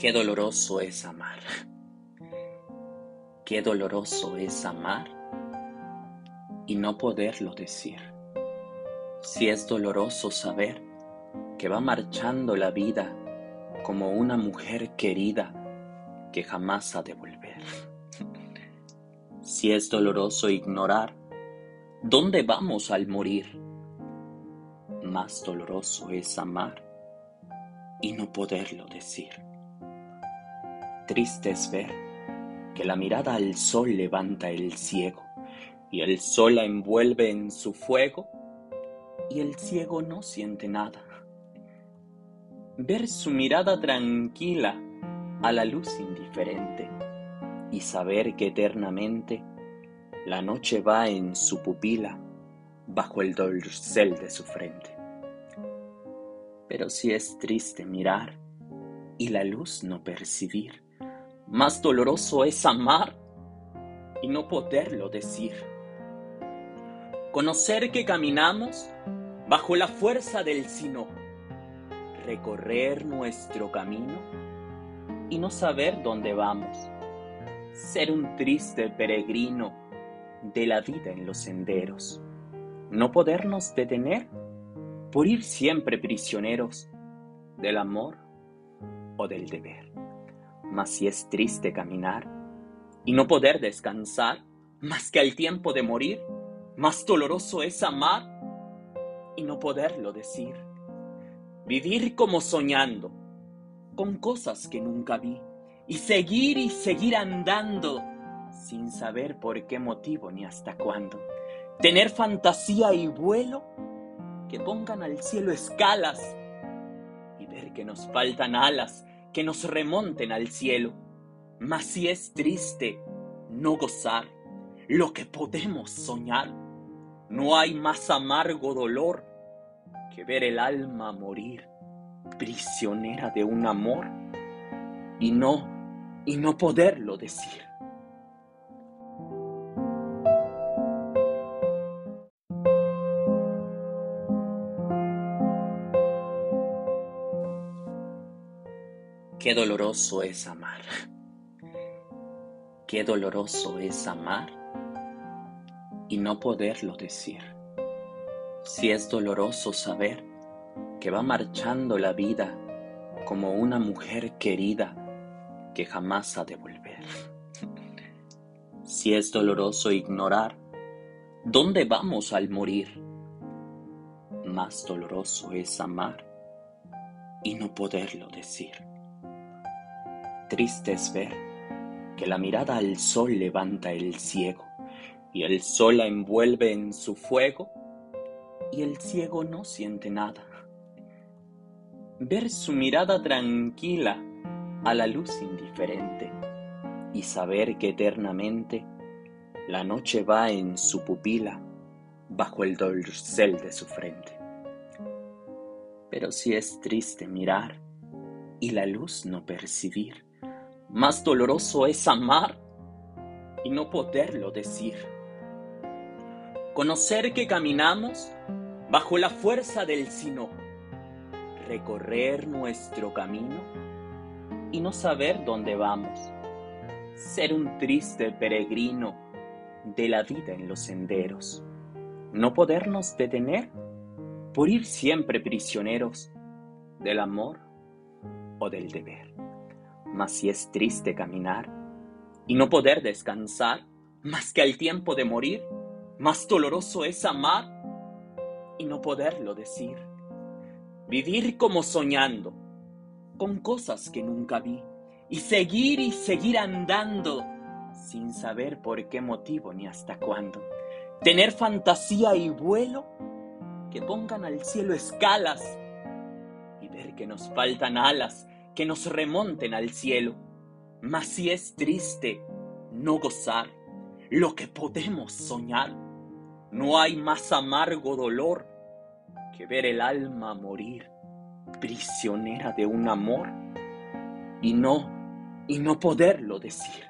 Qué doloroso es amar. Qué doloroso es amar y no poderlo decir. Si es doloroso saber que va marchando la vida como una mujer querida que jamás ha de volver. Si es doloroso ignorar dónde vamos al morir, más doloroso es amar y no poderlo decir. Triste es ver que la mirada al sol levanta el ciego y el sol la envuelve en su fuego y el ciego no siente nada. Ver su mirada tranquila a la luz indiferente y saber que eternamente la noche va en su pupila bajo el dorsal de su frente. Pero si es triste mirar y la luz no percibir, más doloroso es amar y no poderlo decir. Conocer que caminamos bajo la fuerza del sino, recorrer nuestro camino y no saber dónde vamos, ser un triste peregrino de la vida en los senderos, no podernos detener por ir siempre prisioneros del amor o del deber. Mas si es triste caminar y no poder descansar, más que al tiempo de morir, más doloroso es amar y no poderlo decir. Vivir como soñando, con cosas que nunca vi, y seguir y seguir andando, sin saber por qué motivo ni hasta cuándo. Tener fantasía y vuelo que pongan al cielo escalas y ver que nos faltan alas que nos remonten al cielo. Mas si es triste no gozar lo que podemos soñar, no hay más amargo dolor que ver el alma morir, prisionera de un amor y no, y no poderlo decir. Qué doloroso es amar. Qué doloroso es amar y no poderlo decir. Si es doloroso saber que va marchando la vida como una mujer querida que jamás ha de volver. Si es doloroso ignorar dónde vamos al morir, más doloroso es amar y no poderlo decir. Triste es ver que la mirada al sol levanta el ciego y el sol la envuelve en su fuego y el ciego no siente nada. Ver su mirada tranquila a la luz indiferente y saber que eternamente la noche va en su pupila bajo el dorsal de su frente. Pero si es triste mirar y la luz no percibir, más doloroso es amar y no poderlo decir. Conocer que caminamos bajo la fuerza del sino, recorrer nuestro camino y no saber dónde vamos, ser un triste peregrino de la vida en los senderos, no podernos detener por ir siempre prisioneros del amor o del deber. Mas si es triste caminar y no poder descansar más que al tiempo de morir, más doloroso es amar y no poderlo decir. Vivir como soñando, con cosas que nunca vi, y seguir y seguir andando, sin saber por qué motivo ni hasta cuándo. Tener fantasía y vuelo que pongan al cielo escalas y ver que nos faltan alas que nos remonten al cielo. Mas si es triste no gozar lo que podemos soñar, no hay más amargo dolor que ver el alma morir, prisionera de un amor y no, y no poderlo decir.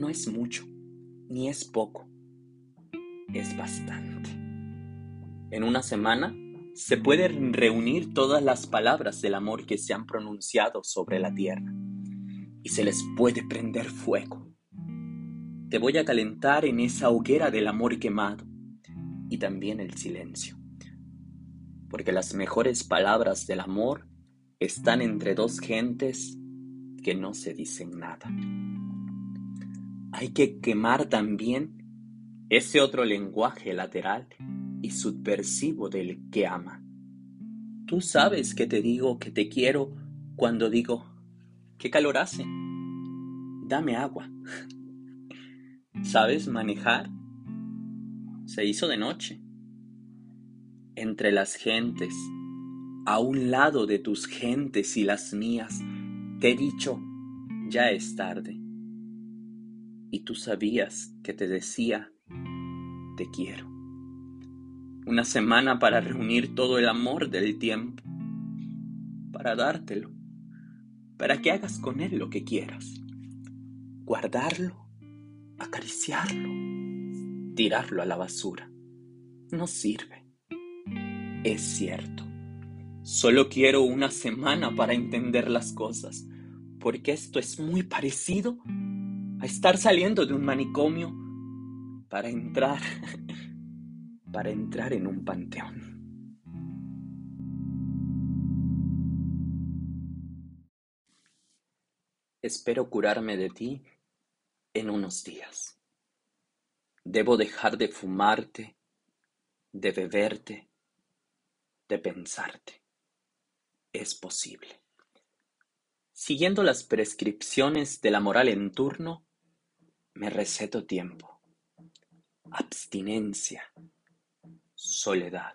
No es mucho, ni es poco, es bastante. En una semana se pueden reunir todas las palabras del amor que se han pronunciado sobre la tierra y se les puede prender fuego. Te voy a calentar en esa hoguera del amor quemado y también el silencio, porque las mejores palabras del amor están entre dos gentes que no se dicen nada. Hay que quemar también ese otro lenguaje lateral y subversivo del que ama. Tú sabes que te digo que te quiero cuando digo, ¿qué calor hace? Dame agua. ¿Sabes manejar? Se hizo de noche. Entre las gentes, a un lado de tus gentes y las mías, te he dicho, ya es tarde. Y tú sabías que te decía, te quiero una semana para reunir todo el amor del tiempo, para dártelo, para que hagas con él lo que quieras, guardarlo, acariciarlo, tirarlo a la basura. No sirve. Es cierto. Solo quiero una semana para entender las cosas, porque esto es muy parecido a estar saliendo de un manicomio para entrar para entrar en un panteón. Espero curarme de ti en unos días. Debo dejar de fumarte, de beberte, de pensarte. Es posible. Siguiendo las prescripciones de la moral en turno, me receto tiempo, abstinencia, soledad.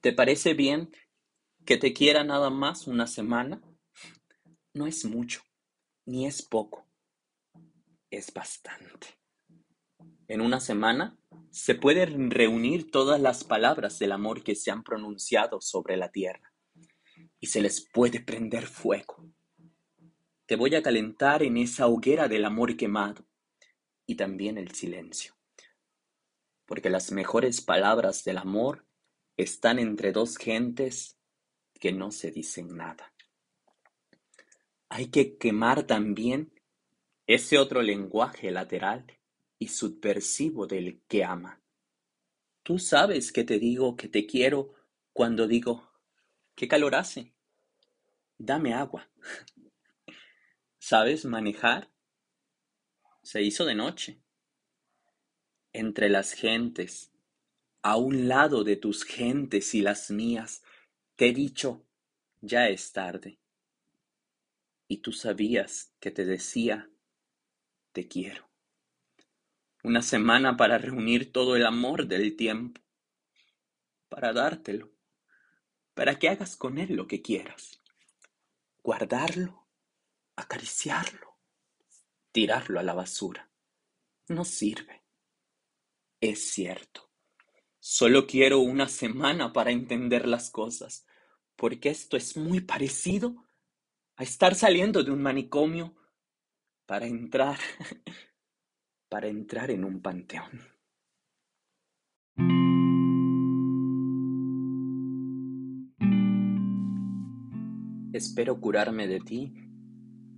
¿Te parece bien que te quiera nada más una semana? No es mucho, ni es poco, es bastante. En una semana se pueden reunir todas las palabras del amor que se han pronunciado sobre la tierra y se les puede prender fuego. Te voy a calentar en esa hoguera del amor quemado y también el silencio porque las mejores palabras del amor están entre dos gentes que no se dicen nada. Hay que quemar también ese otro lenguaje lateral y subversivo del que ama. Tú sabes que te digo que te quiero cuando digo, ¿qué calor hace? Dame agua. ¿Sabes manejar? Se hizo de noche entre las gentes, a un lado de tus gentes y las mías, te he dicho, ya es tarde. Y tú sabías que te decía, te quiero. Una semana para reunir todo el amor del tiempo, para dártelo, para que hagas con él lo que quieras. Guardarlo, acariciarlo, tirarlo a la basura. No sirve. Es cierto. Solo quiero una semana para entender las cosas, porque esto es muy parecido a estar saliendo de un manicomio para entrar, para entrar en un panteón. Espero curarme de ti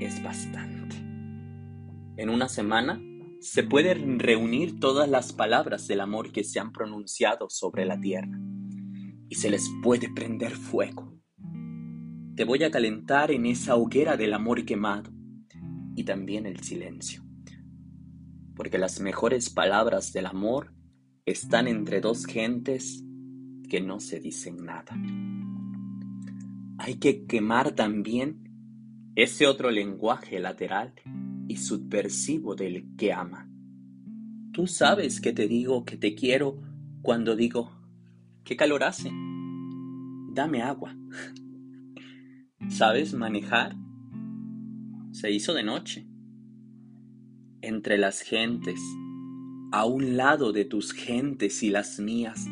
es bastante. En una semana se pueden reunir todas las palabras del amor que se han pronunciado sobre la tierra y se les puede prender fuego. Te voy a calentar en esa hoguera del amor quemado y también el silencio, porque las mejores palabras del amor están entre dos gentes que no se dicen nada. Hay que quemar también ese otro lenguaje lateral y subversivo del que ama. Tú sabes que te digo que te quiero cuando digo, ¿qué calor hace? Dame agua. ¿Sabes manejar? Se hizo de noche. Entre las gentes, a un lado de tus gentes y las mías,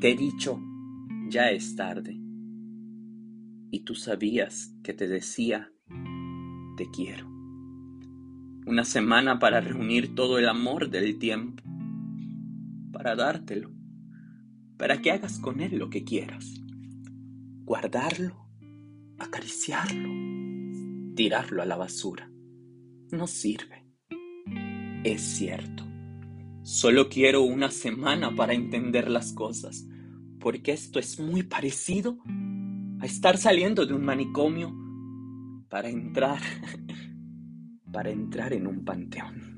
te he dicho, ya es tarde. Y tú sabías que te decía, te quiero una semana para reunir todo el amor del tiempo, para dártelo, para que hagas con él lo que quieras, guardarlo, acariciarlo, tirarlo a la basura. No sirve. Es cierto. Solo quiero una semana para entender las cosas, porque esto es muy parecido a estar saliendo de un manicomio para entrar para entrar en un panteón.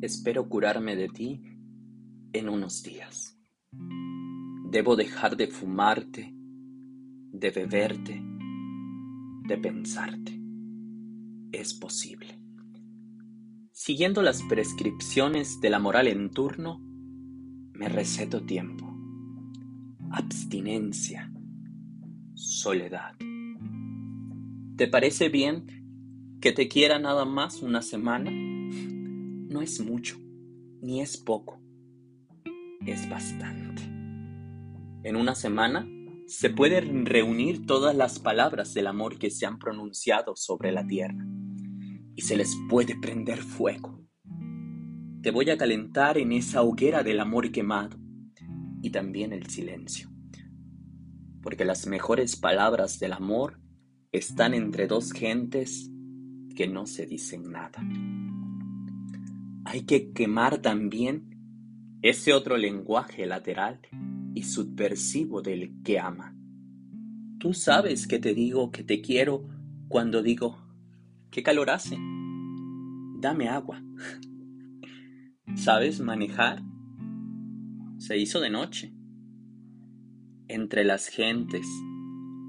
Espero curarme de ti en unos días. Debo dejar de fumarte, de beberte, de pensarte. Es posible. Siguiendo las prescripciones de la moral en turno, me receto tiempo, abstinencia, soledad. ¿Te parece bien que te quiera nada más una semana? No es mucho, ni es poco, es bastante. En una semana se pueden reunir todas las palabras del amor que se han pronunciado sobre la tierra y se les puede prender fuego te voy a calentar en esa hoguera del amor quemado y también el silencio. Porque las mejores palabras del amor están entre dos gentes que no se dicen nada. Hay que quemar también ese otro lenguaje lateral y subversivo del que ama. Tú sabes que te digo que te quiero cuando digo, ¿qué calor hace? Dame agua. ¿Sabes manejar? Se hizo de noche. Entre las gentes,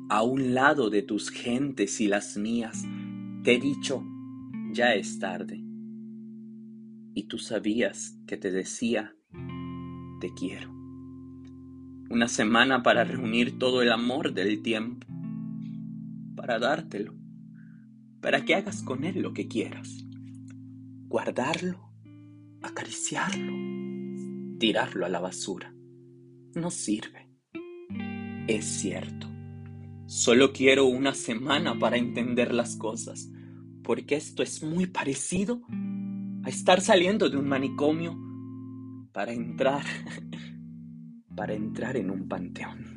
a un lado de tus gentes y las mías, te he dicho, ya es tarde. Y tú sabías que te decía, te quiero. Una semana para reunir todo el amor del tiempo, para dártelo, para que hagas con él lo que quieras, guardarlo acariciarlo, tirarlo a la basura. No sirve. Es cierto. Solo quiero una semana para entender las cosas, porque esto es muy parecido a estar saliendo de un manicomio para entrar, para entrar en un panteón.